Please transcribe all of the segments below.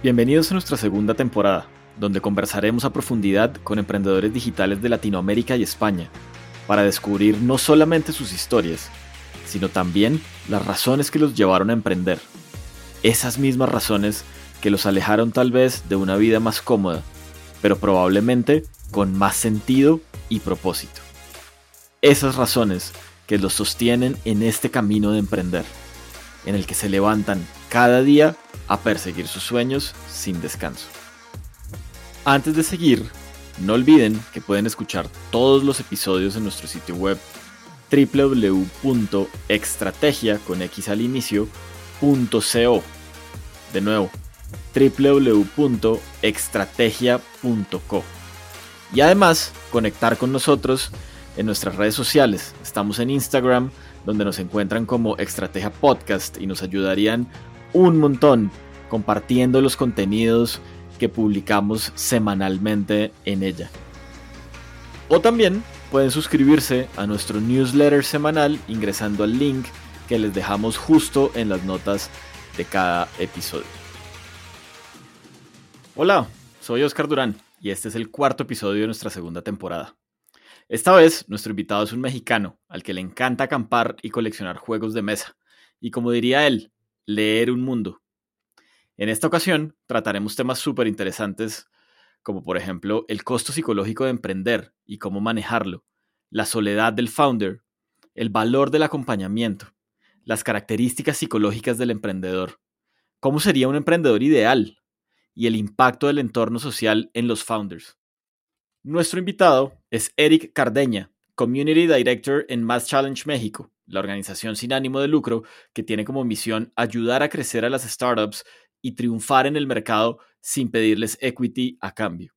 Bienvenidos a nuestra segunda temporada, donde conversaremos a profundidad con emprendedores digitales de Latinoamérica y España, para descubrir no solamente sus historias, sino también las razones que los llevaron a emprender. Esas mismas razones que los alejaron tal vez de una vida más cómoda, pero probablemente con más sentido y propósito. Esas razones que los sostienen en este camino de emprender, en el que se levantan cada día a perseguir sus sueños sin descanso. Antes de seguir, no olviden que pueden escuchar todos los episodios en nuestro sitio web www.extrategia con X al inicio, De nuevo, www.extrategia.co. Y además, conectar con nosotros en nuestras redes sociales. Estamos en Instagram, donde nos encuentran como Estrategia Podcast y nos ayudarían un montón compartiendo los contenidos que publicamos semanalmente en ella. O también pueden suscribirse a nuestro newsletter semanal ingresando al link que les dejamos justo en las notas de cada episodio. Hola, soy Oscar Durán y este es el cuarto episodio de nuestra segunda temporada. Esta vez nuestro invitado es un mexicano al que le encanta acampar y coleccionar juegos de mesa. Y como diría él, leer un mundo. En esta ocasión trataremos temas súper interesantes como por ejemplo el costo psicológico de emprender y cómo manejarlo, la soledad del founder, el valor del acompañamiento, las características psicológicas del emprendedor, cómo sería un emprendedor ideal y el impacto del entorno social en los founders. Nuestro invitado es Eric Cardeña, Community Director en Mass Challenge México, la organización sin ánimo de lucro que tiene como misión ayudar a crecer a las startups y triunfar en el mercado sin pedirles equity a cambio.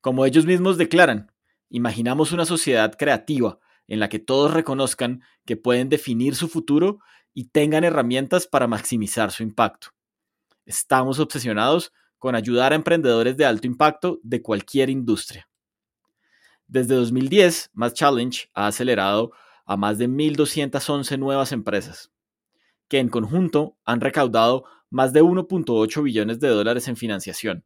Como ellos mismos declaran, imaginamos una sociedad creativa en la que todos reconozcan que pueden definir su futuro y tengan herramientas para maximizar su impacto. Estamos obsesionados con ayudar a emprendedores de alto impacto de cualquier industria. Desde 2010, Mass Challenge ha acelerado a más de 1.211 nuevas empresas, que en conjunto han recaudado más de 1.8 billones de dólares en financiación,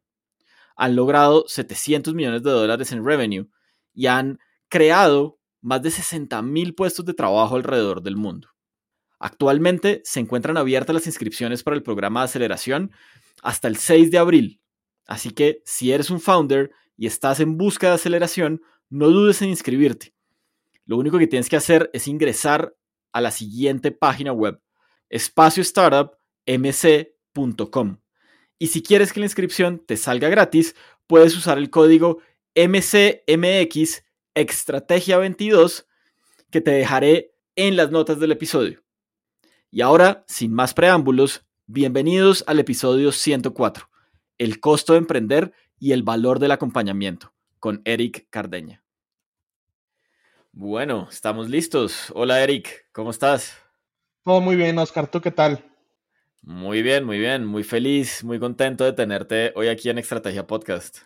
han logrado 700 millones de dólares en revenue y han creado más de 60.000 puestos de trabajo alrededor del mundo. Actualmente se encuentran abiertas las inscripciones para el programa de aceleración hasta el 6 de abril, así que si eres un founder y estás en busca de aceleración, no dudes en inscribirte. Lo único que tienes que hacer es ingresar a la siguiente página web, espaciostartupmc.com. Y si quieres que la inscripción te salga gratis, puedes usar el código MCMX Estrategia 22 que te dejaré en las notas del episodio. Y ahora, sin más preámbulos, bienvenidos al episodio 104, el costo de emprender y el valor del acompañamiento, con Eric Cardeña. Bueno, estamos listos. Hola Eric, ¿cómo estás? Todo muy bien, Oscar. ¿Tú qué tal? Muy bien, muy bien. Muy feliz, muy contento de tenerte hoy aquí en Estrategia Podcast.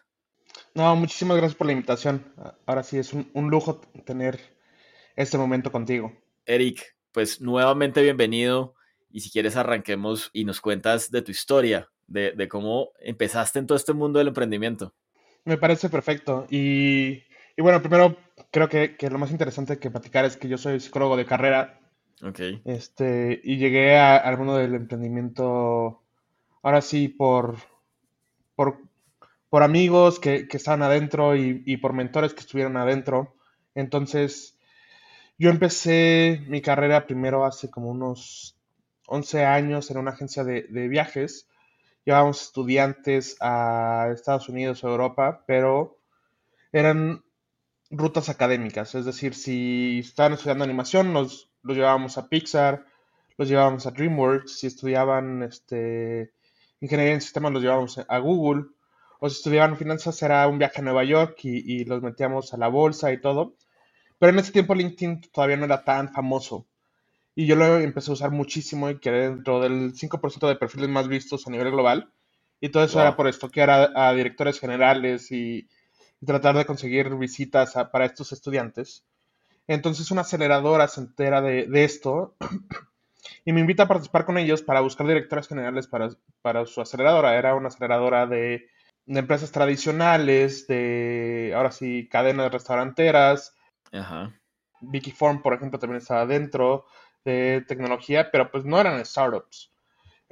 No, muchísimas gracias por la invitación. Ahora sí es un, lujo tener este momento contigo. Eric, pues nuevamente bienvenido. Y si quieres arranquemos y nos cuentas de tu historia, de, de cómo empezaste en todo este mundo del emprendimiento. Me parece perfecto. Y y bueno, primero creo que, lo más interesante que platicar es que yo soy psicólogo de carrera. Ok. Este, y llegué al mundo del emprendimiento ahora sí por, por, amigos que, que estaban adentro y, por mentores que estuvieron adentro. Entonces, yo empecé mi carrera primero hace como unos 11 años en una agencia de, de viajes. Llevábamos estudiantes a Estados Unidos o Europa, pero eran rutas académicas, es decir, si estaban estudiando animación, nos los llevábamos a Pixar, los llevábamos a DreamWorks, si estudiaban este, ingeniería en sistemas los llevábamos a Google, o si estudiaban finanzas era un viaje a Nueva York y, los metíamos a la bolsa y todo. Pero en ese tiempo LinkedIn todavía no era tan famoso. Y yo lo empecé a usar muchísimo y quedé dentro del 5% de perfiles más vistos a nivel global. Y todo eso era por estoquear a, a directores generales y, tratar de conseguir visitas para estos estudiantes. Entonces una aceleradora se entera de, esto y me invita a participar con ellos para buscar directores generales para, su aceleradora. Era una aceleradora de, empresas tradicionales, de ahora sí, cadenas restauranteras. Ajá. Vicky Form, por ejemplo, también estaba dentro de tecnología, pero pues no eran startups.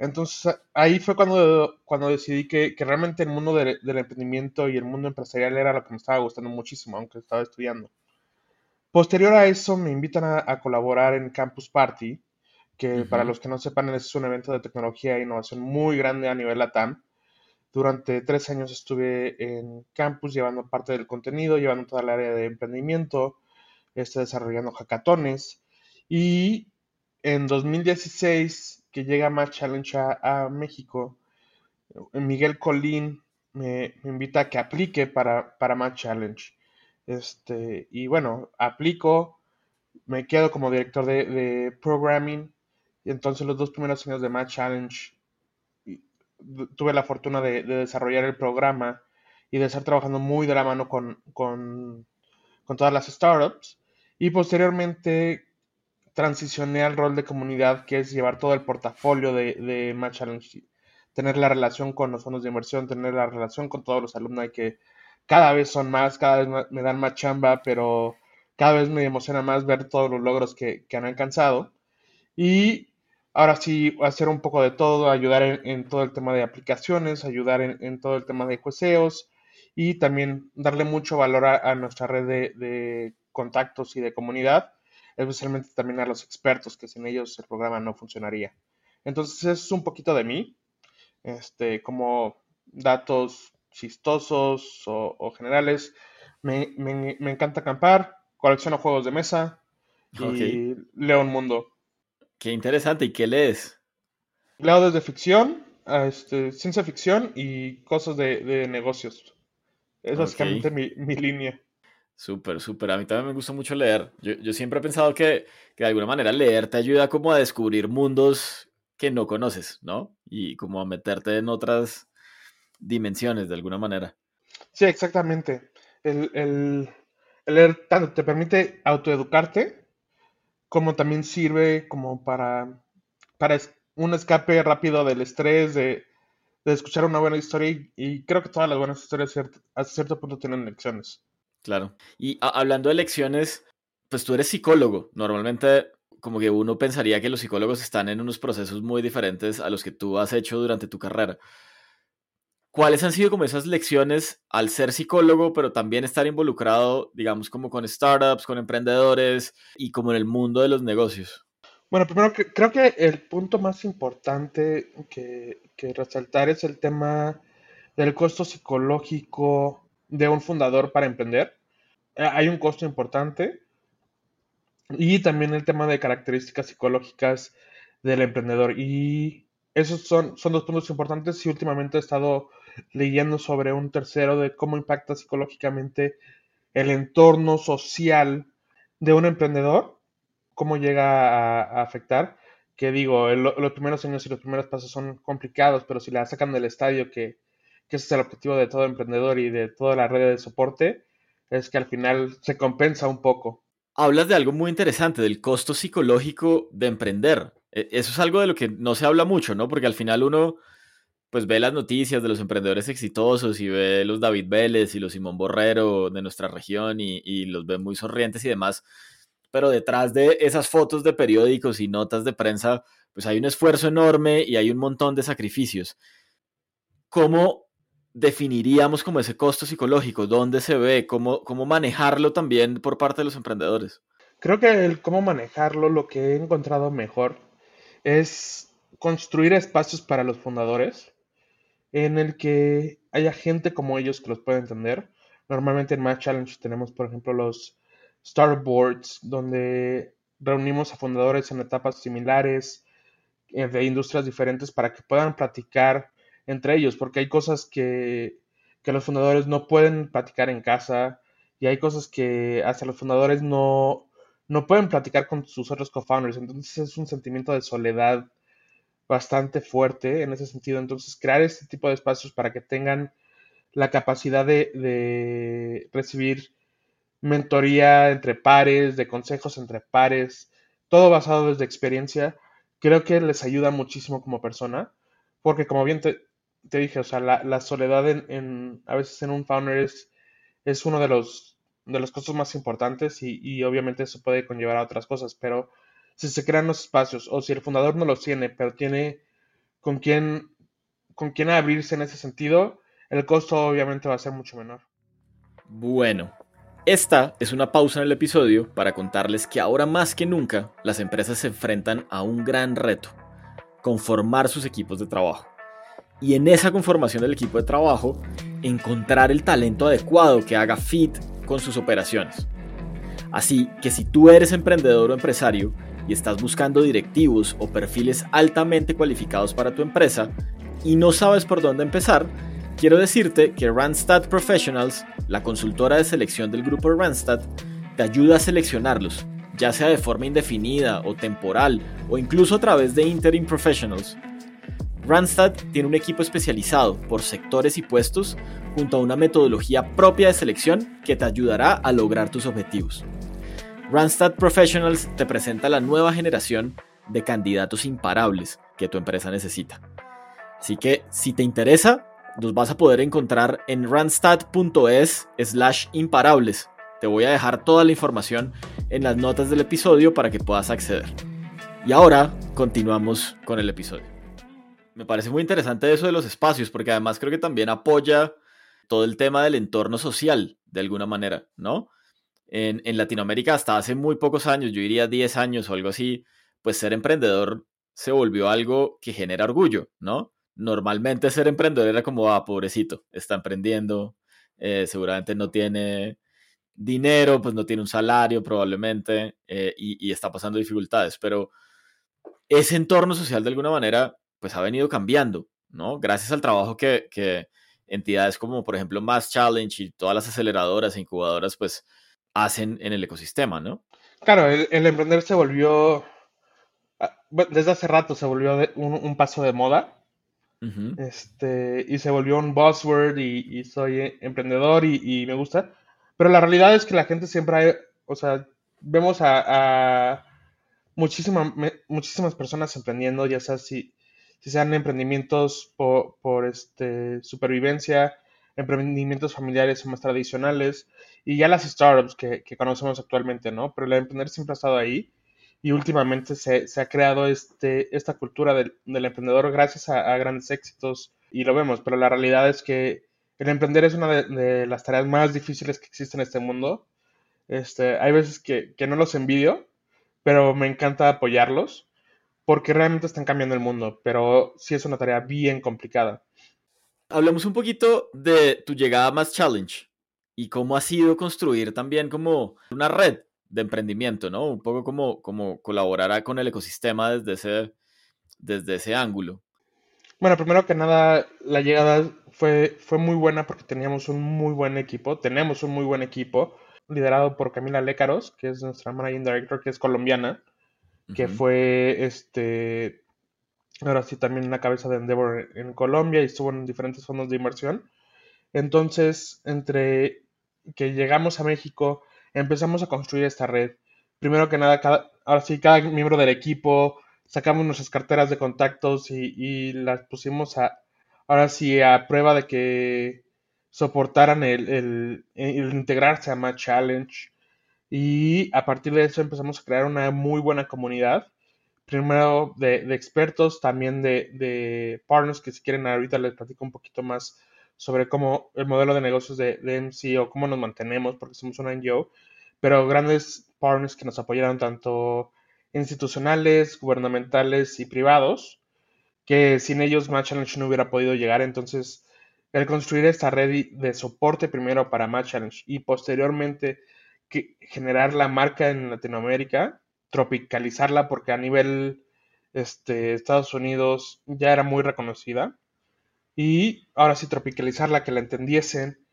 Entonces ahí fue cuando, cuando decidí que, realmente el mundo del emprendimiento y el mundo empresarial era lo que me estaba gustando muchísimo, aunque estaba estudiando. Posterior a eso me invitan a, colaborar en Campus Party, que para los que no sepan es un evento de tecnología e innovación muy grande a nivel LATAM. Durante tres años estuve en campus llevando parte del contenido, llevando toda el área de emprendimiento, este, desarrollando hackatones. Y en 2016, que llega Match Challenge a, México, Miguel Colín me, invita a que aplique para, para Challenge. Este, y bueno, aplico, me quedo como director de, programming. Y entonces los dos primeros años de Match Challenge tuve la fortuna de, desarrollar el programa y de estar trabajando muy de la mano con, con, todas las startups. Y posteriormente transicioné al rol de comunidad, que es llevar todo el portafolio de, de Match Challenge, tener la relación con los fondos de inversión, tener la relación con todos los alumnos que cada vez son más, cada vez me dan más chamba, pero cada vez me emociona más ver todos los logros que, han alcanzado. Y ahora sí, hacer un poco de todo, ayudar en, todo el tema de aplicaciones, ayudar en, todo el tema de jueceos y también darle mucho valor a, nuestra red de, contactos y de comunidad, especialmente también a los expertos, que sin ellos el programa no funcionaría. Entonces es un poquito de mí, este, como datos chistosos o, generales. Me, encanta acampar, colecciono juegos de mesa y leo un mundo. Qué interesante. ¿Y qué lees? Leo desde ficción, a este, ciencia ficción y cosas de, negocios. Es básicamente mi, línea. Súper, súper. A mí también me gusta mucho leer. Yo, siempre he pensado que, que, de alguna manera leer te ayuda como a descubrir mundos que no conoces, ¿no? Y como a meterte en otras dimensiones de alguna manera. Sí, exactamente. El, el, leer tanto te permite autoeducarte, como también sirve como para, para un escape rápido del estrés, de, escuchar una buena historia y, creo que todas las buenas historias a cierto punto tienen lecciones. Claro. Y hablando de lecciones, pues tú eres psicólogo. Normalmente como que uno pensaría que los psicólogos están en unos procesos muy diferentes a los que tú has hecho durante tu carrera. ¿Cuáles han sido como esas lecciones al ser psicólogo, pero también estar involucrado, digamos, como con startups, con emprendedores y como en el mundo de los negocios? Bueno, primero creo que el punto más importante que, resaltar es el tema del costo psicológico de un fundador para emprender. Eh, hay un costo importante y también el tema de características psicológicas del emprendedor. Y esos son, son dos puntos importantes y últimamente he estado leyendo sobre un tercero de cómo impacta psicológicamente el entorno social de un emprendedor, cómo llega a, afectar. Que digo, los primeros años y los primeros pasos son complicados, pero si la sacan del estadio, que, que ese es el objetivo de todo emprendedor y de toda la red de soporte, es que al final se compensa un poco. Hablas de algo muy interesante, del costo psicológico de emprender. E, eso es algo de lo que no se habla mucho, ¿no? Porque al final uno pues ve las noticias de los emprendedores exitosos y ve los David Vélez y los Simón Borrero de nuestra región y, los ve muy sonrientes y demás. Pero detrás de esas fotos de periódicos y notas de prensa, pues hay un esfuerzo enorme y hay un montón de sacrificios. ¿Cómo definiríamos como ese costo psicológico? ¿Dónde se ve? ¿Cómo, cómo manejarlo también por parte de los emprendedores? Creo que el cómo manejarlo, lo que he encontrado mejor es construir espacios para los fundadores en el que haya gente como ellos que los pueda entender. Normalmente en Match Challenge tenemos, por ejemplo, los Star Boards, donde reunimos a fundadores en etapas similares, eh, de industrias diferentes para que puedan platicar entre ellos, porque hay cosas que, que los fundadores no pueden platicar en casa y hay cosas que hasta los fundadores no, no pueden platicar con sus otros co-founders. Entonces es un sentimiento de soledad bastante fuerte en ese sentido. Entonces crear este tipo de espacios para que tengan la capacidad de, recibir mentoría entre pares, de consejos entre pares, todo basado desde experiencia, creo que les ayuda muchísimo como persona, porque como bien te, dije, o sea, la, soledad en, a veces en un founder es, uno de los, de los costos más importantes y, y, obviamente eso puede conllevar a otras cosas, pero si se crean los espacios o si el fundador no los tiene, pero tiene con quién, con quién abrirse en ese sentido, el costo obviamente va a ser mucho menor. Bueno, esta es una pausa en el episodio para contarles que ahora más que nunca las empresas se enfrentan a un gran reto, conformar sus equipos de trabajo. Y en esa conformación del equipo de trabajo, encontrar el talento adecuado que haga fit con sus operaciones. Así que si tú eres emprendedor o empresario y estás buscando directivos o perfiles altamente cualificados para tu empresa y no sabes por dónde empezar, Quiero decirte que Randstad Professionals, la consultora de selección del grupo Randstad, te ayuda a seleccionarlos, ya sea de forma indefinida o temporal o incluso a través de Interim Professionals. Randstad tiene un equipo especializado por sectores y puestos junto a una metodología propia de selección que te ayudará a lograr tus objetivos. Randstad Professionals te presenta la nueva generación de candidatos imparables que tu empresa necesita. Así que si te interesa, los vas a poder encontrar en randstad.es slash imparables. Te voy a dejar toda la información en las notas del episodio para que puedas acceder. Y ahora continuamos con el episodio. Me parece muy interesante eso de los espacios, porque además creo que también apoya todo el tema del entorno social, de alguna manera, ¿no? En, en Latinoamérica hasta hace muy pocos años, yo diría 10 años o algo así, pues ser emprendedor se volvió algo que genera orgullo, ¿no? normalmente ser emprendedor era como, ah, pobrecito, está emprendiendo, eh, seguramente no tiene dinero, pues no tiene un salario probablemente eh, y, está pasando dificultades, pero ese entorno social de alguna manera pues ha venido cambiando, ¿no? Gracias al trabajo que, entidades como por ejemplo Mass Challenge y todas las aceleradoras e incubadoras pues hacen en el ecosistema, ¿no? Claro, el, emprender se volvió, ah, desde hace rato se volvió un paso de moda este, y se volvió un buzzword y, soy emprendedor y, me gusta. Pero la realidad es que la gente siempre hay, o sea, vemos a, muchísimas personas emprendiendo, ya sea si, si sean emprendimientos por, este, supervivencia, emprendimientos familiares o más tradicionales, y ya las startups que, que conocemos actualmente, ¿no? Pero el emprender siempre ha estado ahí y últimamente se, ha creado este, esta cultura del, emprendedor gracias a, grandes éxitos y lo vemos, pero la realidad es que el emprender es una de, las tareas más difíciles que existen en este mundo. Este, hay veces que, no los envidio, pero me encanta apoyarlos porque realmente están cambiando el mundo, pero sí es una tarea bien complicada. Hablemos un poquito de tu llegada a Más Challenge y cómo ha sido construir también como una red de emprendimiento, ¿no? Un poco como, como colaborará con el ecosistema desde ese, desde ese ángulo. Bueno, primero que nada, la llegada fue, fue muy buena porque teníamos un muy buen equipo, tenemos un muy buen equipo, liderado por Camila Lécaros, que es nuestra managing director, que es colombiana, que fue, este, ahora sí, también una cabeza de Endeavor en Colombia y estuvo en diferentes fondos de inversión. Entonces, entre que llegamos a México, empezamos a construir esta red. Primero que nada, cada, ahora sí, cada miembro del equipo, sacamos nuestras carteras de contactos y, las pusimos a, ahora sí, a prueba de que soportaran el, integrarse a Match Challenge. Y a partir de eso empezamos a crear una muy buena comunidad. Primero de, expertos, también de, de, partners que si quieren ahorita les platico un poquito más sobre cómo el modelo de negocios de, de MC o cómo nos mantenemos, porque somos una NGO, pero grandes partners que nos apoyaron tanto institucionales, gubernamentales y privados, que sin ellos Match Challenge no hubiera podido llegar. Entonces, el construir esta red de soporte primero para Match Challenge y posteriormente que generar la marca en Latinoamérica, tropicalizarla, porque a nivel este, Estados Unidos ya era muy reconocida. Y ahora sí tropicalizarla, que la entendiesen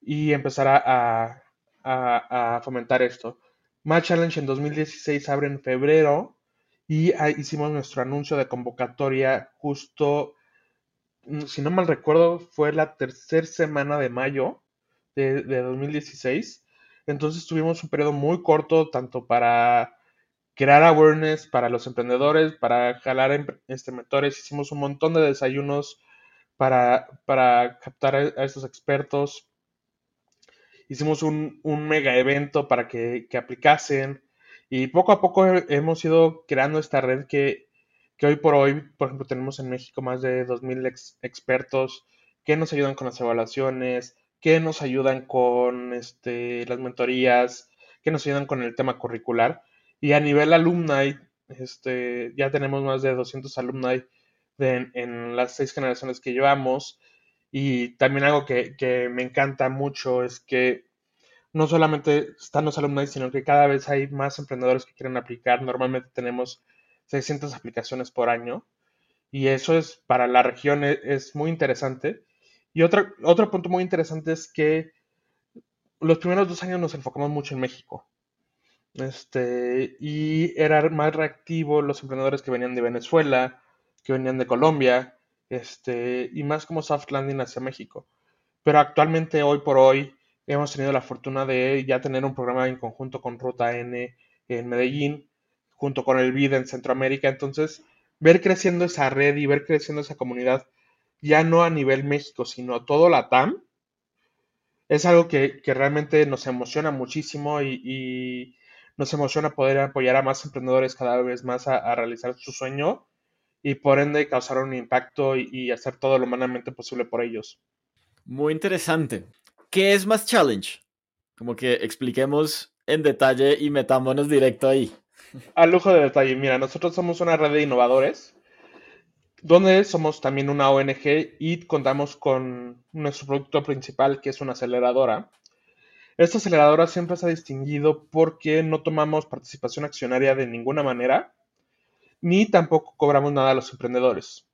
y empezar a, a, fomentar esto. Match Challenge en 2016 abre en febrero y hicimos nuestro anuncio de convocatoria justo, mm, si no mal recuerdo, fue la tercera semana de mayo de, 2016. Entonces tuvimos un periodo muy corto tanto para crear awareness para los emprendedores, para jalar em, este, mentores. Hicimos un montón de desayunos para, para captar a, estos expertos hicimos un, mega evento para que, aplicasen y poco a poco hemos ido creando esta red que, hoy por hoy, por ejemplo, tenemos en México más de 2.000 expertos que nos ayudan con las evaluaciones, que nos ayudan con este, las mentorías, que nos ayudan con el tema curricular. Y a nivel alumni, este, ya tenemos más de 200 alumni en las seis generaciones que llevamos. Y también algo que, me encanta mucho es que no solamente están los alumnos, sino que cada vez hay más emprendedores que quieren aplicar. Normalmente tenemos 600 aplicaciones por año y eso es para la región e, es, muy interesante. Y otro, otro punto muy interesante es que los primeros dos años nos enfocamos mucho en México. Este, y era más reactivo los emprendedores que venían de Venezuela, que venían de Colombia, este, y más como soft landing hacia México. Pero actualmente, hoy por hoy, hemos tenido la fortuna de ya tener un programa en conjunto con Ruta N en Medellín, junto con el BID en Centroamérica. Entonces, ver creciendo esa red y ver creciendo esa comunidad, ya no a nivel México, sino todo la TAM, es algo que, realmente nos emociona muchísimo y, nos emociona poder apoyar a más emprendedores cada vez más a realizar su sueño y por ende causar un impacto y, hacer todo lo humanamente posible por ellos. Muy interesante. ¿Qué es más challenge? Como que expliquemos en detalle y metámonos directo ahí. A lujo de detalle, mira, nosotros somos una red de innovadores donde somos también una ONG y contamos con nuestro producto principal que es una aceleradora. Esta aceleradora siempre se ha distinguido porque no tomamos participación accionaria de ninguna manera ni tampoco cobramos nada a los emprendedores.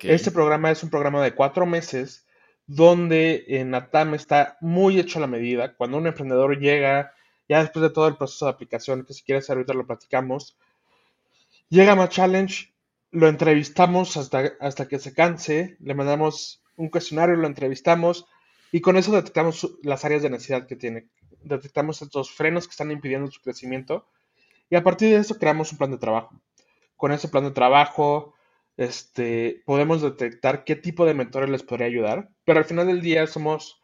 Este programa es un programa de cuatro meses donde en Atam está muy hecho a la medida. Cuando un emprendedor llega, ya después de todo el proceso de aplicación, que si quieres ahorita lo platicamos, llega a más Challenge, lo entrevistamos hasta, hasta que se canse, le mandamos un cuestionario, lo entrevistamos y con eso detectamos las áreas de necesidad que tiene. Detectamos estos frenos que están impidiendo su crecimiento y a partir de eso creamos un plan de trabajo con ese plan de trabajo, este, podemos detectar qué tipo de mentores les podría ayudar, pero al final del día somos,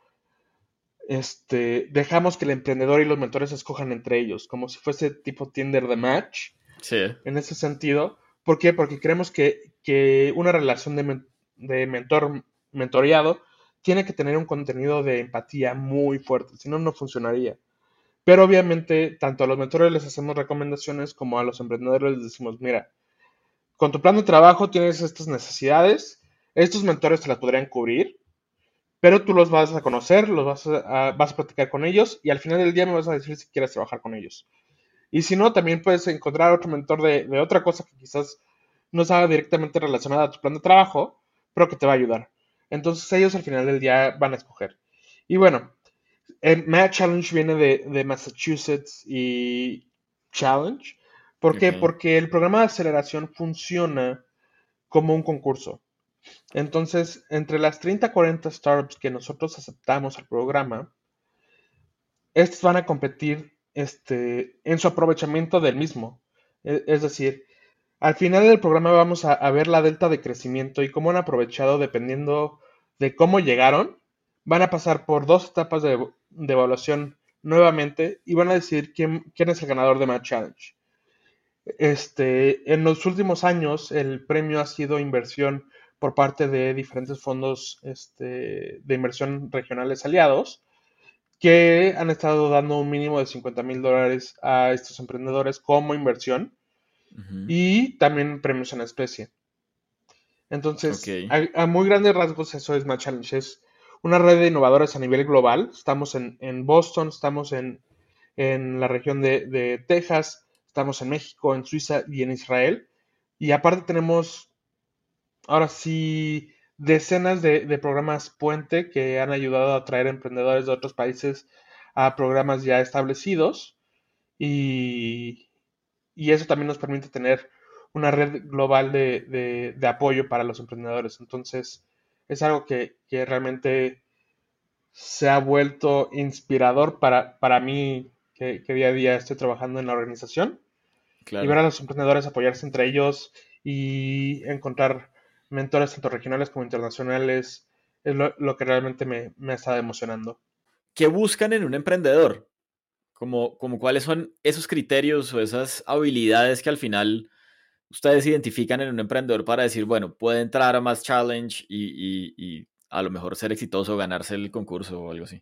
este, dejamos que el emprendedor y los mentores escojan entre ellos, como si fuese tipo Tinder de match. Sí. En ese sentido. ¿Por qué? Porque creemos que, una relación de, de mentor mentoreado tiene que tener un contenido de empatía muy fuerte, si no, no funcionaría. Pero obviamente, tanto a los mentores les hacemos recomendaciones como a los emprendedores les decimos, mira, con tu plan de trabajo tienes estas necesidades, estos mentores te las podrían cubrir, pero tú los vas a conocer, los vas a, vas a platicar con ellos y al final del día me vas a decir si quieres trabajar con ellos. Y si no, también puedes encontrar otro mentor de, otra cosa que quizás no sea directamente relacionada a tu plan de trabajo, pero que te va a ayudar. Entonces ellos al final del día van a escoger. Y bueno, el Match Challenge viene de, de Massachusetts y Challenge, ¿Por qué? Porque el programa de aceleración funciona como un concurso. Entonces, entre las 30 40 startups que nosotros aceptamos al programa, estas van a competir este, en su aprovechamiento del mismo. E, es decir, al final del programa vamos a, ver la delta de crecimiento y cómo han aprovechado dependiendo de cómo llegaron. Van a pasar por dos etapas de, evaluación nuevamente y van a decidir quién, es el ganador de Match Challenge. Este, en los últimos años, el premio ha sido inversión por parte de diferentes fondos este, de inversión regionales aliados que han estado dando un mínimo de 50 mil dólares a estos emprendedores como inversión y también premios en especie. Entonces, a, muy grandes rasgos, eso es Match Challenge. Es una red de innovadores a nivel global. Estamos en, Boston, estamos en, la región de, de Texas, Estamos en México, en Suiza y en Israel. Y aparte tenemos, ahora sí, decenas de, programas puente que han ayudado a atraer emprendedores de otros países a programas ya establecidos. Y, eso también nos permite tener una red global de, apoyo para los emprendedores. Entonces, es algo que, realmente se ha vuelto inspirador para, para mí, que, día a día estoy trabajando en la organización. Y ver a los emprendedores apoyarse entre ellos y encontrar mentores tanto regionales como internacionales es lo, que realmente me, me, está emocionando. ¿Qué buscan en un emprendedor? Como, como cuáles son esos criterios o esas habilidades que al final ustedes identifican en un emprendedor para decir, bueno, puede entrar a más challenge y, y, a lo mejor ser exitoso, ganarse el concurso o algo así.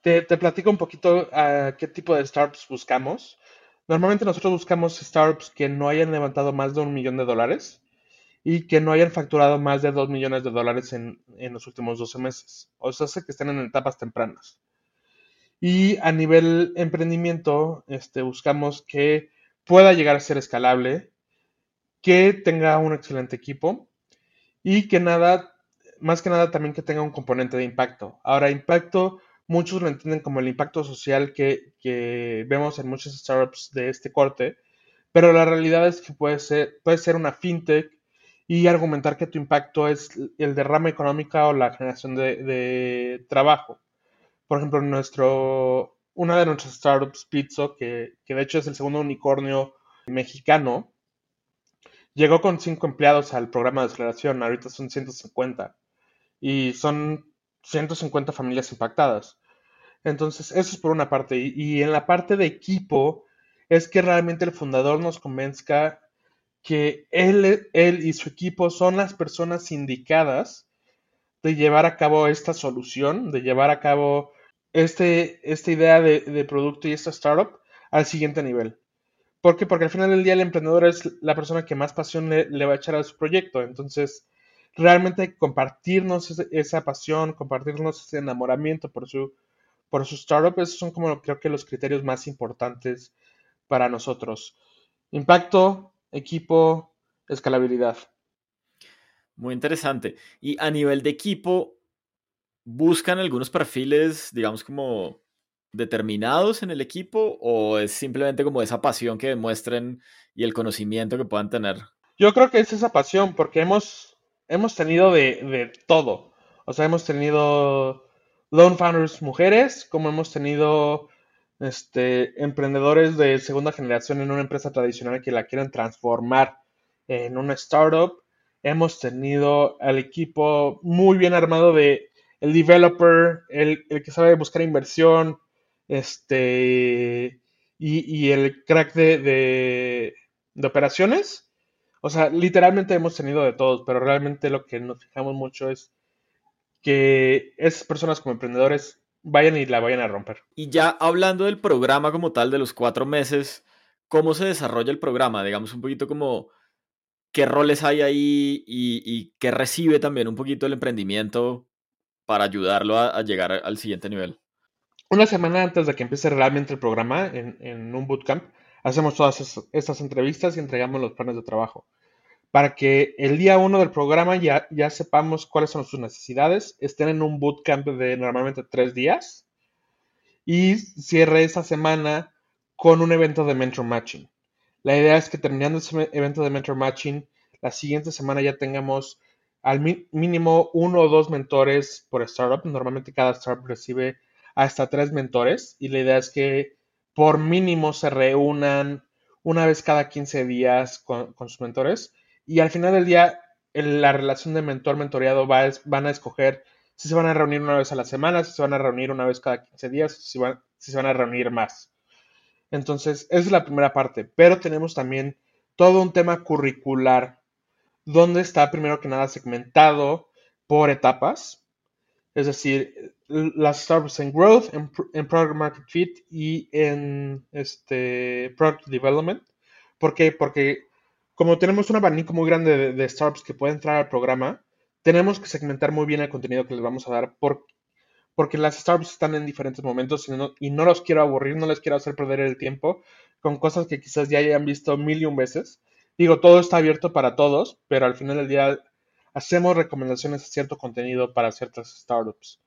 Te, te platico un poquito a qué tipo de startups buscamos. Normalmente nosotros buscamos startups que no hayan levantado más de un millón de dólares y que no hayan facturado más de dos millones de dólares en, en los últimos 12 meses. O sea, que estén en etapas tempranas. Y a nivel emprendimiento, este, buscamos que pueda llegar a ser escalable, que tenga un excelente equipo y que nada, más que nada también que tenga un componente de impacto. Ahora, impacto, muchos lo entienden como el impacto social que, que vemos en muchas startups de este corte, pero la realidad es que puede ser, puede ser una fintech y argumentar que tu impacto es el derrama económica o la generación de, trabajo. Por ejemplo, nuestro, una de nuestras startups, Pizzo, que, que de hecho es el segundo unicornio mexicano, llegó con cinco empleados al programa de aceleración, ahorita son 150 y son 150 familias impactadas. Entonces, eso es por una parte. Y, y, en la parte de equipo, es que realmente el fundador nos convenzca que él, él y su equipo son las personas indicadas de llevar a cabo esta solución, de llevar a cabo este, esta idea de, producto y esta startup al siguiente nivel. ¿Por qué? Porque al final del día el emprendedor es la persona que más pasión le, va a echar a su proyecto. Entonces, realmente compartirnos esa, pasión, compartirnos ese enamoramiento por su, por su startup, esos son como creo que los criterios más importantes para nosotros. Impacto, equipo, escalabilidad. Muy interesante. Y a nivel de equipo, ¿buscan algunos perfiles, digamos, como determinados en el equipo o es simplemente como esa pasión que demuestren y el conocimiento que puedan tener? Yo creo que es esa pasión porque hemos, hemos tenido de, de todo. O sea, hemos tenido lone founders mujeres, como hemos tenido este, emprendedores de segunda generación en una empresa tradicional que la quieren transformar en una startup. Hemos tenido al equipo muy bien armado de el developer, el, que sabe buscar inversión, este, y, el crack de, de, de, operaciones. O sea, literalmente hemos tenido de todos, pero realmente lo que nos fijamos mucho es que esas personas como emprendedores vayan y la vayan a romper. Y ya hablando del programa como tal, de los cuatro meses, ¿cómo se desarrolla el programa? Digamos un poquito como qué roles hay ahí y, qué recibe también un poquito el emprendimiento para ayudarlo a, llegar al siguiente nivel. Una semana antes de que empiece realmente el programa, en, un bootcamp, hacemos todas estas entrevistas y entregamos los planes de trabajo para que el día uno del programa ya, sepamos cuáles son sus necesidades, estén en un bootcamp de normalmente tres días y cierre esa semana con un evento de mentor matching. La idea es que terminando ese evento de mentor matching, la siguiente semana ya tengamos al mínimo uno o dos mentores por startup. Normalmente cada startup recibe hasta tres mentores y la idea es que por mínimo se reúnan una vez cada 15 días con sus mentores y al final del día, la relación de mentor-mentoreado va van a escoger si se van a reunir una vez a la semana, si se van a reunir una vez cada 15 días, si, van, si se van a reunir más. Entonces, esa es la primera parte. Pero tenemos también todo un tema curricular, donde está primero que nada segmentado por etapas. Es decir, las startups en growth, en, en product market fit y en este product development. ¿Por qué? Porque como tenemos un abanico muy grande de, startups que pueden entrar al programa, tenemos que segmentar muy bien el contenido que les vamos a dar porque las startups están en diferentes momentos y no, los quiero aburrir, no les quiero hacer perder el tiempo con cosas que quizás ya hayan visto mil y un veces. Digo, todo está abierto para todos, pero al final del día hacemos recomendaciones a cierto contenido para ciertas startups,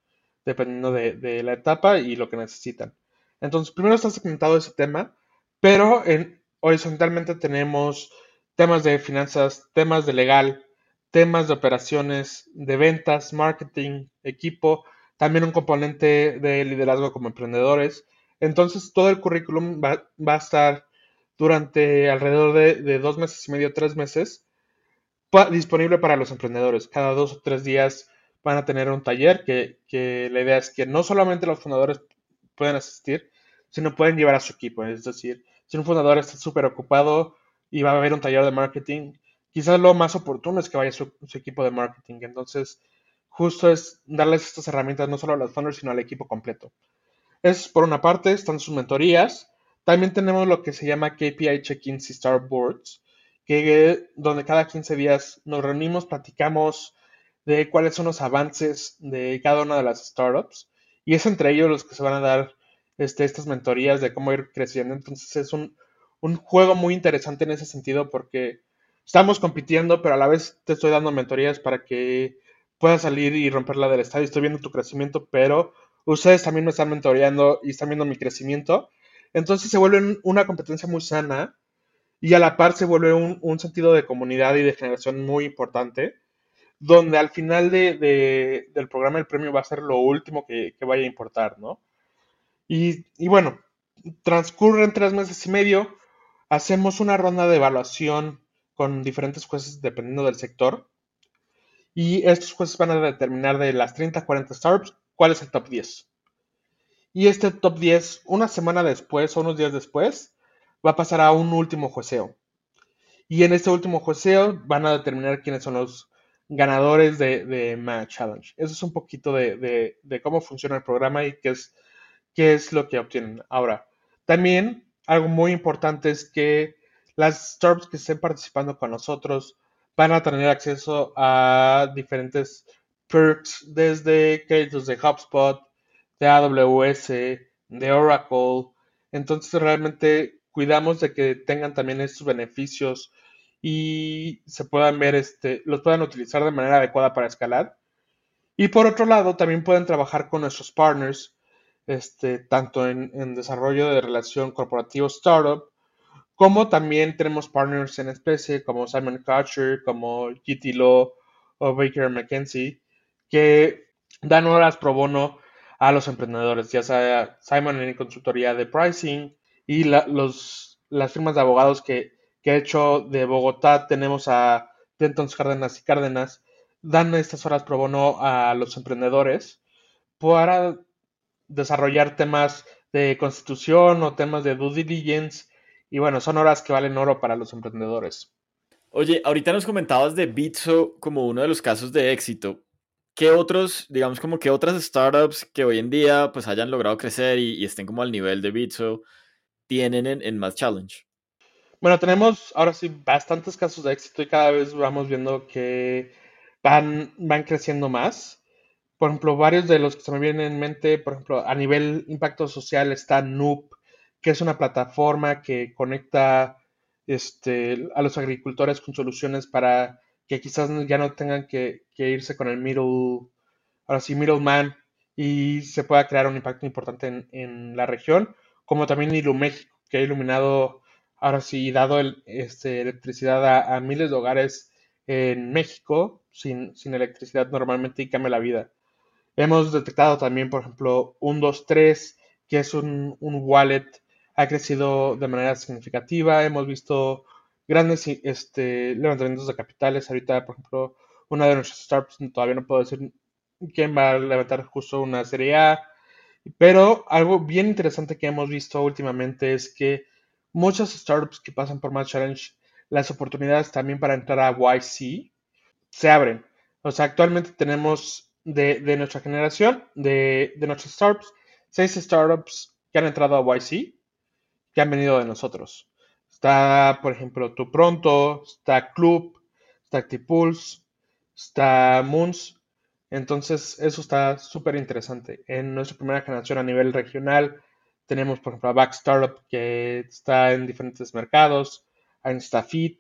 dependiendo de, la etapa y lo que necesitan. Entonces, primero está segmentado ese tema, pero en, horizontalmente tenemos temas de finanzas, temas de legal, temas de operaciones, de ventas, marketing, equipo, también un componente de liderazgo como emprendedores. Entonces, todo el currículum va, a estar durante alrededor de, dos meses y medio, tres meses, disponible para los emprendedores. Cada dos o tres días van a tener un taller que, que la idea es que no solamente los fundadores pueden asistir, sino pueden llevar a su equipo. Es decir, si un fundador está súper ocupado y va a haber un taller de marketing, quizás lo más oportuno es que vaya su, su equipo de marketing. Entonces, justo es darles estas herramientas no solo a los founders, sino al equipo completo. Es por una parte, están sus mentorías. También tenemos lo que se llama KPI Check-ins y Star Boards, que, donde cada 15 días nos reunimos, platicamos de cuáles son los avances de cada una de las startups. Y es entre ellos los que se van a dar este, estas mentorías de cómo ir creciendo. Entonces es un, un juego muy interesante en ese sentido porque estamos compitiendo, pero a la vez te estoy dando mentorías para que puedas salir y romperla del estadio. Estoy viendo tu crecimiento, pero ustedes también me están mentoreando y están viendo mi crecimiento. Entonces se vuelve una competencia muy sana y a la par se vuelve un, sentido de comunidad y de generación muy importante, donde al final de, del programa el premio va a ser lo último que, vaya a importar, ¿no? Y, y bueno, transcurren tres meses y medio, hacemos una ronda de evaluación con diferentes jueces dependiendo del sector. Y estos jueces van a determinar de las 30 40 startups cuál es el top 10. Y este top 10, una semana después o unos días después, va a pasar a un último jueceo. Y en este último jueceo van a determinar quiénes son los ganadores de, de Challenge. Eso es un poquito de, cómo funciona el programa y qué es, qué es lo que obtienen. Ahora, también algo muy importante es que las startups que estén participando con nosotros van a tener acceso a diferentes perks desde créditos de HubSpot, de AWS, de Oracle. Entonces realmente cuidamos de que tengan también estos beneficios y se puedan ver, este, los puedan utilizar de manera adecuada para escalar. Y por otro lado, también pueden trabajar con nuestros partners este, tanto en, desarrollo de relación corporativo startup, como también tenemos partners en especie como Simon Kutcher, como GT Law o Baker McKenzie, que dan horas pro bono a los emprendedores, ya sea Simon en consultoría de pricing y las firmas de abogados que, que he hecho de Bogotá tenemos a Dentons Cárdenas y Cárdenas, dan estas horas pro bono a los emprendedores para desarrollar temas de constitución o temas de due diligence. Y bueno, son horas que valen oro para los emprendedores. Oye, ahorita nos comentabas de Bitso como uno de los casos de éxito. ¿Qué otros, digamos como que otras startups que hoy en día pues hayan logrado crecer y, estén como al nivel de Bitso tienen en, en Math Challenge? Bueno, tenemos ahora sí bastantes casos de éxito y cada vez vamos viendo que van, van creciendo más por ejemplo, varios de los que se me vienen en mente, por ejemplo, a nivel impacto social está Noop, que es una plataforma que conecta este, a los agricultores con soluciones para que quizás ya no tengan que, irse con el middle, ahora sí, middleman y se pueda crear un impacto importante en, la región, como también México, que ha iluminado, ahora sí, dado este, electricidad a, miles de hogares en México sin, sin electricidad normalmente y cambia la vida. Hemos detectado también, por ejemplo, un 2.3, que es un, wallet, ha crecido de manera significativa. Hemos visto grandes este, levantamientos de capitales. Ahorita, por ejemplo, una de nuestras startups, todavía no puedo decir quién va a levantar justo una serie A. Pero algo bien interesante que hemos visto últimamente es que muchas startups que pasan por Match Challenge, las oportunidades también para entrar a YC se abren. O sea, actualmente tenemos de, nuestra generación, de, de nuestras startups, seis startups que han entrado a YC, que han venido de nosotros. Está, por ejemplo, Tu Pronto, está Club, está Actipulse, está Moons. Entonces, eso está súper interesante. En nuestra primera generación a nivel regional, tenemos, por ejemplo, a Back Startup, que está en diferentes mercados, a InstaFit,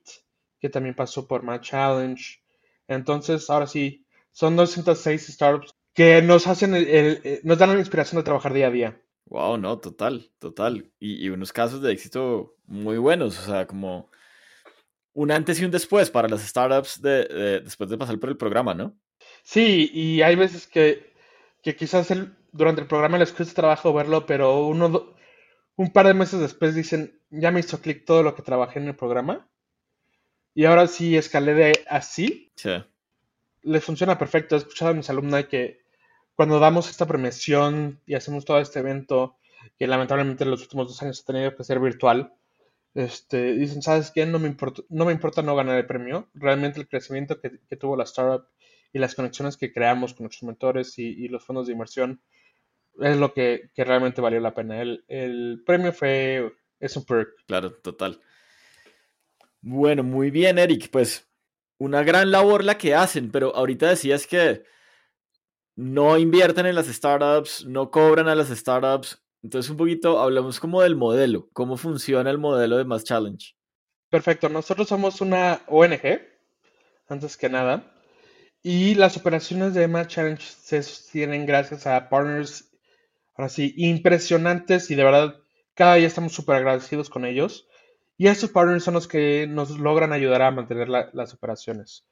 que también pasó por Match Challenge. Entonces, ahora sí, son 206 startups que nos hacen el, nos dan la inspiración de trabajar día a día. Wow, no, total, total. Y, unos casos de éxito muy buenos, o sea, como un antes y un después para las startups de, después de pasar por el programa, ¿no? Sí, y hay veces que, que quizás el, durante el programa les cuesta trabajo verlo, pero uno, un par de meses después dicen, ya me hizo clic todo lo que trabajé en el programa. Y ahora sí escalé de así. Sí. Les funciona perfecto. He escuchado a mis alumnos que cuando damos esta premiación y hacemos todo este evento, que lamentablemente en los últimos dos años ha tenido que ser virtual, este, dicen, ¿sabes qué? No me, importa, no me importa no ganar el premio. Realmente el crecimiento que, tuvo la startup y las conexiones que creamos con nuestros mentores y, los fondos de inversión es lo que, realmente valió la pena. El, el, premio fue, es un perk. Claro, total. Bueno, muy bien, Eric. Pues una gran labor la que hacen, pero ahorita decías que no invierten en las startups, no cobran a las startups. Entonces, un poquito hablamos como del modelo, cómo funciona el modelo de Mass Challenge. Perfecto, nosotros somos una ONG, antes que nada, y las operaciones de Mass Challenge se sostienen gracias a partners, ahora sí, impresionantes y de verdad cada día estamos súper agradecidos con ellos. Y estos partners son los que nos logran ayudar a mantener las operaciones.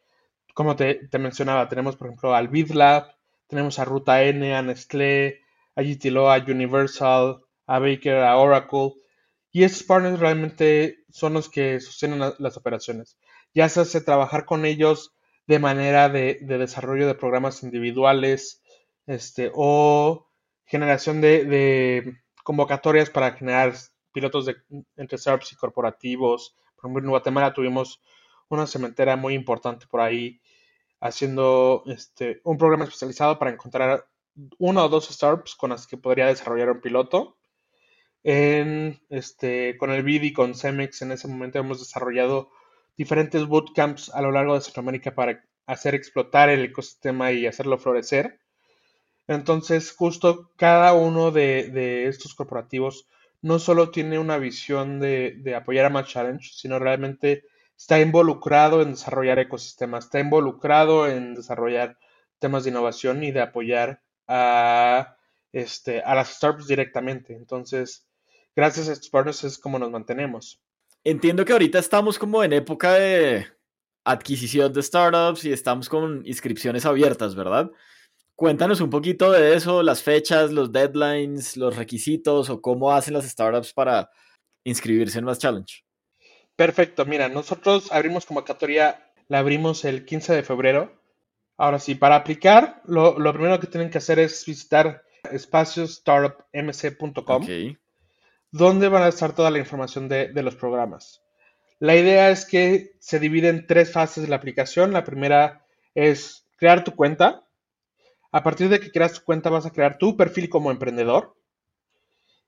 Como te, mencionaba, tenemos por ejemplo al BidLab, tenemos a Ruta N, a Nestlé, a GTLO, a Universal, a Baker, a Oracle. Y estos partners realmente son los que sostienen las operaciones. Ya se hace trabajar con ellos de manera de, desarrollo de programas individuales este, o generación de, convocatorias para generar pilotos de, entre startups y corporativos. Por ejemplo, en Guatemala tuvimos una cementera muy importante por ahí haciendo este, un programa especializado para encontrar una o dos startups con las que podría desarrollar un piloto. En, este, con el BID y con Cemex en ese momento hemos desarrollado diferentes bootcamps a lo largo de Centroamérica para hacer explotar el ecosistema y hacerlo florecer. Entonces, justo cada uno de, estos corporativos no solo tiene una visión de, apoyar a Match Challenge, sino realmente está involucrado en desarrollar ecosistemas, está involucrado en desarrollar temas de innovación y de apoyar a, este, a las startups directamente. Entonces, gracias a estos partners es como nos mantenemos. Entiendo que ahorita estamos como en época de adquisición de startups y estamos con inscripciones abiertas, ¿verdad? Cuéntanos un poquito de eso, las fechas, los deadlines, los requisitos o cómo hacen las startups para inscribirse en más challenge. Perfecto, mira, nosotros abrimos convocatoria, la abrimos el 15 de febrero. Ahora sí, para aplicar, lo, primero que tienen que hacer es visitar espaciostartupmc.com, donde van a estar toda la información de, de los programas. La idea es que se divide en tres fases de la aplicación. La primera es crear tu cuenta. A partir de que creas tu cuenta vas a crear tu perfil como emprendedor.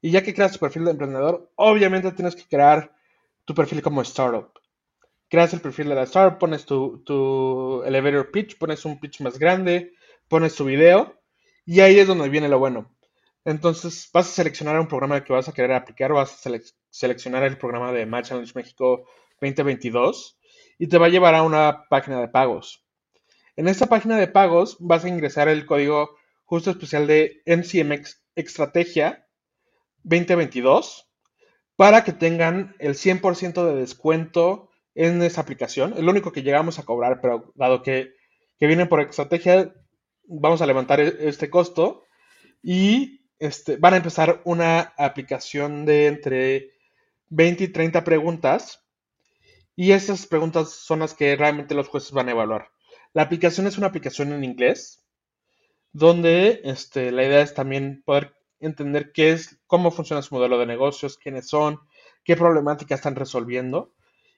Y ya que creas tu perfil de emprendedor, obviamente tienes que crear tu perfil como startup. Creas el perfil de la startup, pones tu, elevator pitch, pones un pitch más grande, pones tu video y ahí es donde viene lo bueno. Entonces vas a seleccionar un programa que vas a querer aplicar, vas a seleccionar el programa de Match Challenge México 2022 y te va a llevar a una página de pagos. En esta página de pagos vas a ingresar el código justo especial de MCMX Estrategia 2022 para que tengan el 100% de descuento en esa aplicación. Es lo único que llegamos a cobrar, pero dado que, vienen por estrategia, vamos a levantar e-, este costo y este, van a empezar una aplicación de entre 20 y 30 preguntas. Y esas preguntas son las que realmente los jueces van a evaluar. La aplicación es una aplicación en inglés, donde este, la idea es también poder entender qué es, cómo funciona su modelo de negocios, quiénes son, qué problemática están resolviendo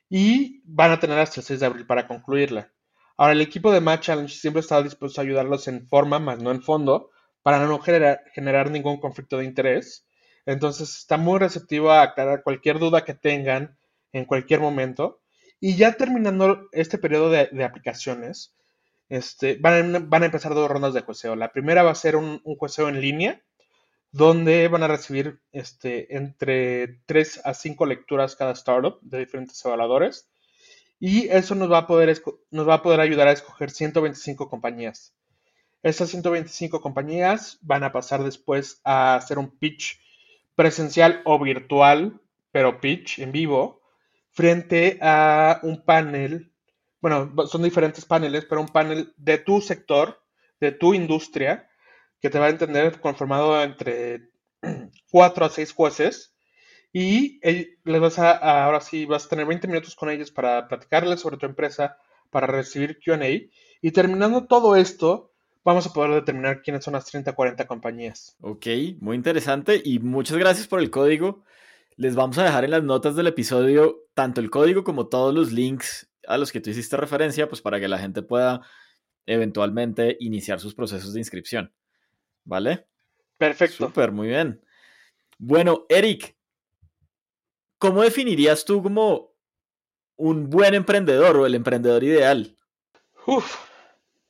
y van a tener hasta el 6 de abril para concluirla. Ahora, el equipo de Match Challenge siempre está dispuesto a ayudarlos en forma, más no en fondo, para no generar, ningún conflicto de interés. Entonces, está muy receptivo a aclarar cualquier duda que tengan en cualquier momento. Y ya terminando este periodo de, aplicaciones, este, van, a, empezar dos rondas de jueceo. La primera va a ser un, un en línea, donde van a recibir este, entre 3 a 5 lecturas cada startup de diferentes evaluadores. y eso nos va a poder, nos va a poder ayudar a escoger 125 compañías. Estas 125 compañías van a pasar después a hacer un pitch presencial o virtual, pero pitch en vivo, frente a un panel, bueno, son diferentes paneles, pero un panel de tu sector, de tu industria, que te va a entender conformado entre 4 a 6 jueces y les vas a, ahora sí, vas a tener 20 minutos con ellos para platicarles sobre tu empresa, para recibir QA. Y terminando todo esto, vamos a poder determinar quiénes son las 30, 40 compañías. Ok, muy interesante y muchas gracias por el código. Les vamos a dejar en las notas del episodio tanto el código como todos los links a los que tú hiciste referencia, pues para que la gente pueda eventualmente iniciar sus procesos de inscripción. ¿Vale? Perfecto. Súper, muy bien. Bueno, Eric, ¿Cómo definirías tú como un buen emprendedor o el emprendedor ideal? Uf,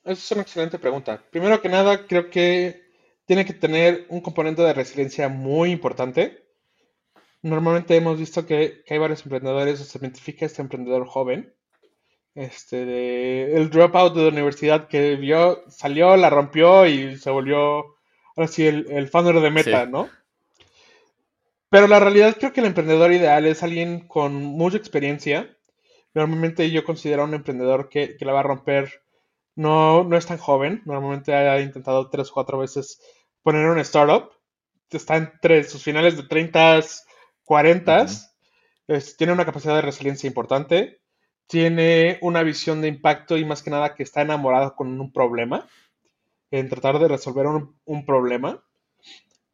esa es una excelente pregunta. Primero que nada, creo que tiene que tener un componente de resiliencia muy importante. Normalmente hemos visto que, hay varios emprendedores, se identifica este emprendedor joven, este, de, el dropout de la universidad que vio, salió, la rompió y se volvió, ahora sí, el, el founder de Meta, ¿no? Pero la realidad creo que el emprendedor ideal es alguien con mucha experiencia. Normalmente yo considero a un emprendedor que, la va a romper. No, no es tan joven. Normalmente ha intentado tres o cuatro veces poner una startup. Está entre sus finales de 30, 40. tiene una capacidad de resiliencia importante. Tiene una visión de impacto y más que nada que está enamorado con un problema. En tratar de resolver un problema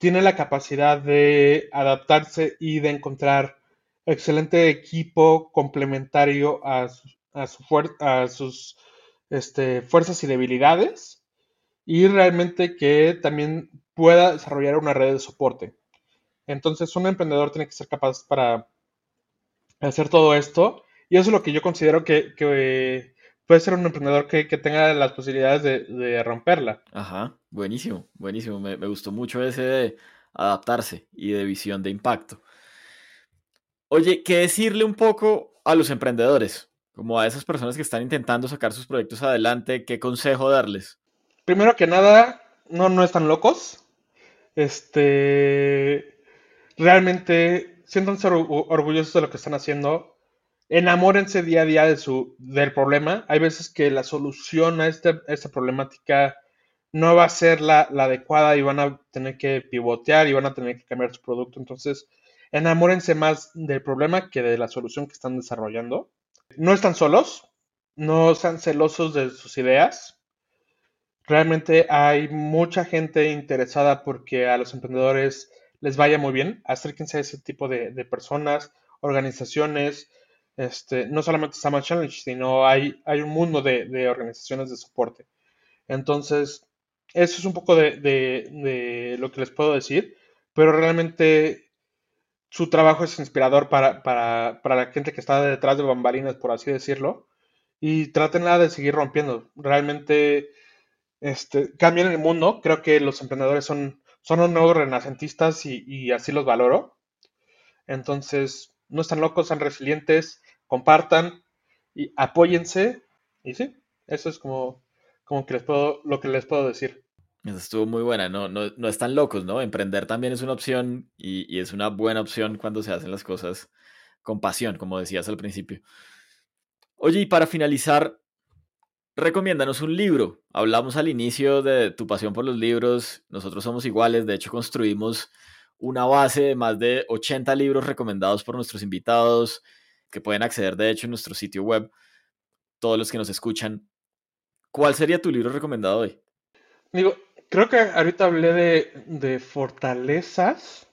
tiene la capacidad de adaptarse y de encontrar excelente equipo complementario a, sus este, fuerzas y debilidades y realmente que también pueda desarrollar una red de soporte. Entonces, un emprendedor tiene que ser capaz para hacer todo esto y eso es lo que yo considero que, puede ser un emprendedor que, tenga las posibilidades de, romperla. Ajá, buenísimo, buenísimo. Me, gustó mucho ese de adaptarse y de visión de impacto. Oye, ¿qué decirle un poco a los emprendedores? Como a esas personas que están intentando sacar sus proyectos adelante, ¿qué consejo darles? Primero que nada, no, no están locos. Este, realmente siéntanse orgullosos de lo que están haciendo enamórense día a día de su, del problema. Hay veces que la solución a, este, esta problemática no va a ser la, adecuada y van a tener que pivotear y van a tener que cambiar su producto. Entonces, enamórense más del problema que de la solución que están desarrollando. No están solos, no sean celosos de sus ideas. Realmente hay mucha gente interesada porque a los emprendedores les vaya muy bien. Acérquense a ese tipo de personas, organizaciones, este, no solamente Sama Challenge, sino hay, hay un mundo de, organizaciones de soporte. Entonces, eso es un poco de, lo que les puedo decir, pero realmente su trabajo es inspirador para, la gente que está detrás de bambalinas, por así decirlo, y trátenla de seguir rompiendo. Realmente este, cambian el mundo. Creo que los emprendedores son, son los nuevos renacentistas y, y así los valoro. Entonces, no están locos, sean resilientes, compartan y apóyense. Y sí, eso es como, como que les puedo, lo que les puedo decir. Eso estuvo muy buena, no, no, no están locos, ¿no? Emprender también es una opción y, y, es una buena opción cuando se hacen las cosas con pasión, como decías al principio. Oye, y para finalizar, recomiéndanos un libro. Hablamos al inicio de tu pasión por los libros, nosotros somos iguales, de hecho construimos una base de más de 80 libros recomendados por nuestros invitados, que pueden acceder de hecho en nuestro sitio web, todos los que nos escuchan. ¿Cuál sería tu libro recomendado hoy? Digo, creo que ahorita hablé de, fortalezas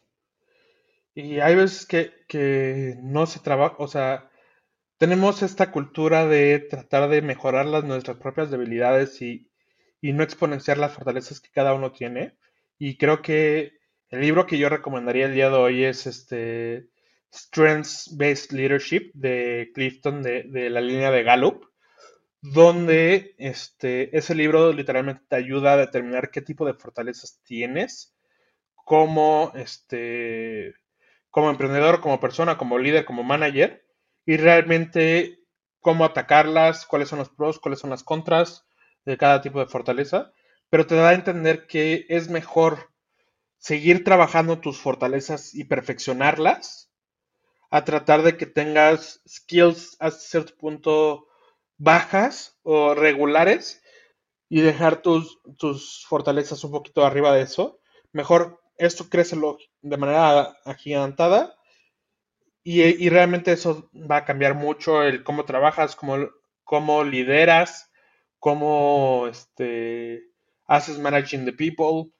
y hay veces que, no se trabaja, o sea, tenemos esta cultura de tratar de mejorar las, nuestras propias debilidades y, y no exponenciar las fortalezas que cada uno tiene. Y creo que el libro que yo recomendaría el día de hoy es este Strengths Based Leadership de Clifton de, la línea de Gallup, donde este, ese libro literalmente te ayuda a determinar qué tipo de fortalezas tienes como, este, como emprendedor, como persona, como líder, como manager, y realmente cómo atacarlas, cuáles son los pros, cuáles son las contras de cada tipo de fortaleza, pero te da a entender que es mejor seguir trabajando tus fortalezas y perfeccionarlas a tratar de que tengas skills a cierto punto bajas o regulares y dejar tus, tus fortalezas un poquito arriba de eso. Mejor esto crece de manera agigantada y, y, realmente eso va a cambiar mucho el cómo trabajas, cómo, cómo lideras, cómo este, haces managing the people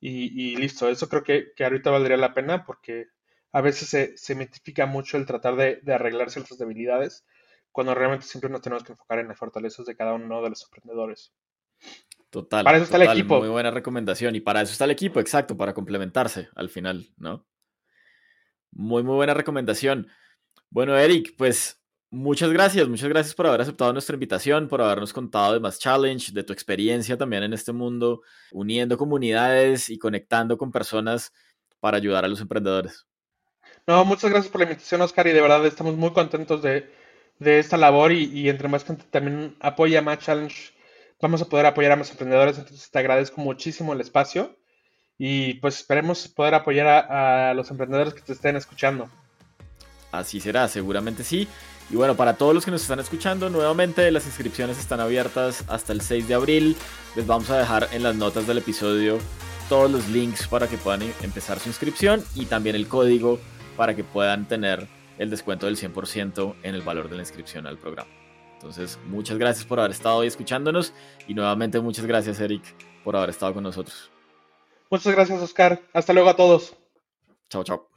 y, listo. Eso creo que, que, ahorita valdría la pena porque a veces se, se mitifica mucho el tratar de, de arreglar ciertas debilidades cuando realmente siempre nos tenemos que enfocar en las fortalezas de cada uno de los emprendedores. Total. Para eso está el equipo. Muy buena recomendación. Y para eso está el equipo, exacto, para complementarse al final, ¿no? Muy, muy buena recomendación. Bueno, Eric, pues muchas gracias, muchas gracias por haber aceptado nuestra invitación, por habernos contado de más challenge, de tu experiencia también en este mundo, uniendo comunidades y conectando con personas para ayudar a los emprendedores. No, muchas gracias por la invitación, Oscar, y de verdad estamos muy contentos de, esta labor y, y, entre más gente también apoya más challenge, vamos a poder apoyar a más emprendedores, entonces te agradezco muchísimo el espacio y pues esperemos poder apoyar a, los emprendedores que te estén escuchando. Así será, seguramente sí. Y bueno, para todos los que nos están escuchando, nuevamente las inscripciones están abiertas hasta el 6 de abril. Les vamos a dejar en las notas del episodio todos los links para que puedan empezar su inscripción y también el código para que puedan tener el descuento del 100% en el valor de la inscripción al programa. Entonces, muchas gracias por haber estado hoy escuchándonos y nuevamente muchas gracias Eric por haber estado con nosotros. Muchas gracias, Oscar. Hasta luego a todos. Chao, chao.